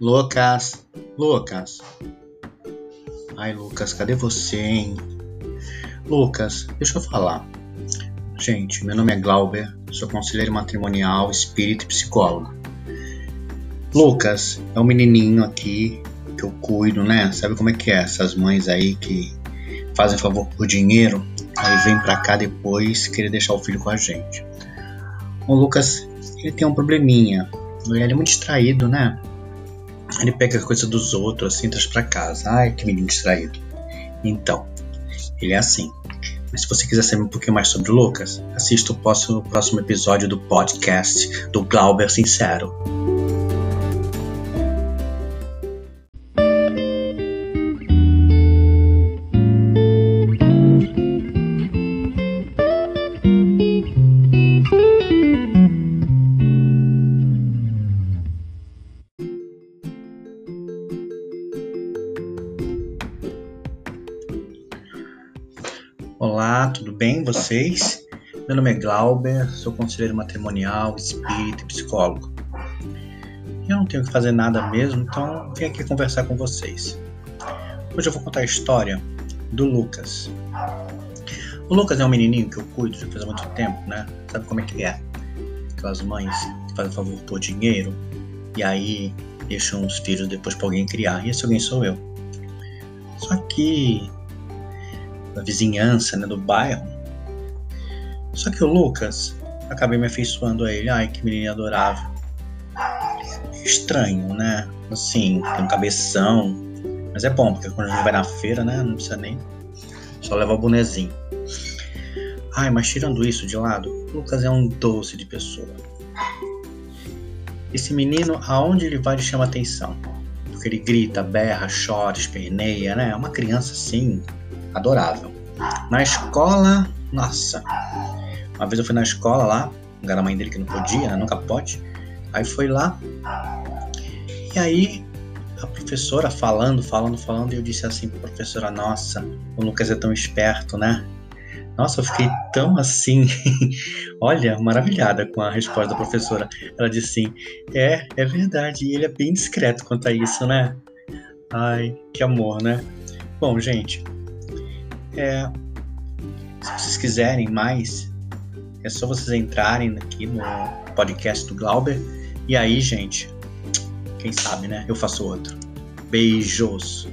Lucas, Lucas. Ai, Lucas, cadê você, hein? Lucas, deixa eu falar. Gente, meu nome é Glauber, sou conselheiro matrimonial, espírito e psicólogo. Lucas é um menininho aqui que eu cuido, né? Sabe como é que é? Essas mães aí que fazem favor por dinheiro, aí vem pra cá depois querer deixar o filho com a gente. O Lucas, ele tem um probleminha. Ele é muito distraído, né? Ele pega a coisa dos outros, assim, traz pra casa. Ai, que menino distraído. Então, ele é assim. Mas se você quiser saber um pouquinho mais sobre o Lucas, assista o próximo, próximo episódio do podcast do Glauber Sincero. Olá, tudo bem vocês? Meu nome é Glauber, sou conselheiro matrimonial, espírita e psicólogo. Eu não tenho que fazer nada mesmo, então vim aqui conversar com vocês. Hoje eu vou contar a história do Lucas. O Lucas é um menininho que eu cuido já faz muito tempo, né? Sabe como é que é? Aquelas mães que fazem favor por dinheiro e aí deixam os filhos depois para alguém criar. E esse alguém sou eu. Só que da vizinhança, né, do bairro. Só que o Lucas, acabei me afeiçoando a ele. Ai, que menino adorável. Estranho, né? Assim, tem um cabeção. Mas é bom, porque quando a gente vai na feira, né, não precisa nem. Só leva o bonezinho. Ai, mas tirando isso de lado, o Lucas é um doce de pessoa. Esse menino, aonde ele vai, ele chama atenção. Porque ele grita, berra, chora, esperneia, né? É uma criança assim, adorável. Na escola, nossa. Uma vez eu fui na escola lá, era a mãe dele que não podia, né? Nunca pode. Aí foi lá. E aí a professora falando, falando, falando, e eu disse assim pra professora, nossa, o Lucas é tão esperto, né? Nossa, eu fiquei tão assim, olha, maravilhada com a resposta da professora. Ela disse assim: É, é verdade, e ele é bem discreto quanto a isso, né? Ai, que amor, né? Bom, gente, é, se vocês quiserem mais, é só vocês entrarem aqui no podcast do Glauber. E aí, gente, quem sabe, né? Eu faço outro. Beijos!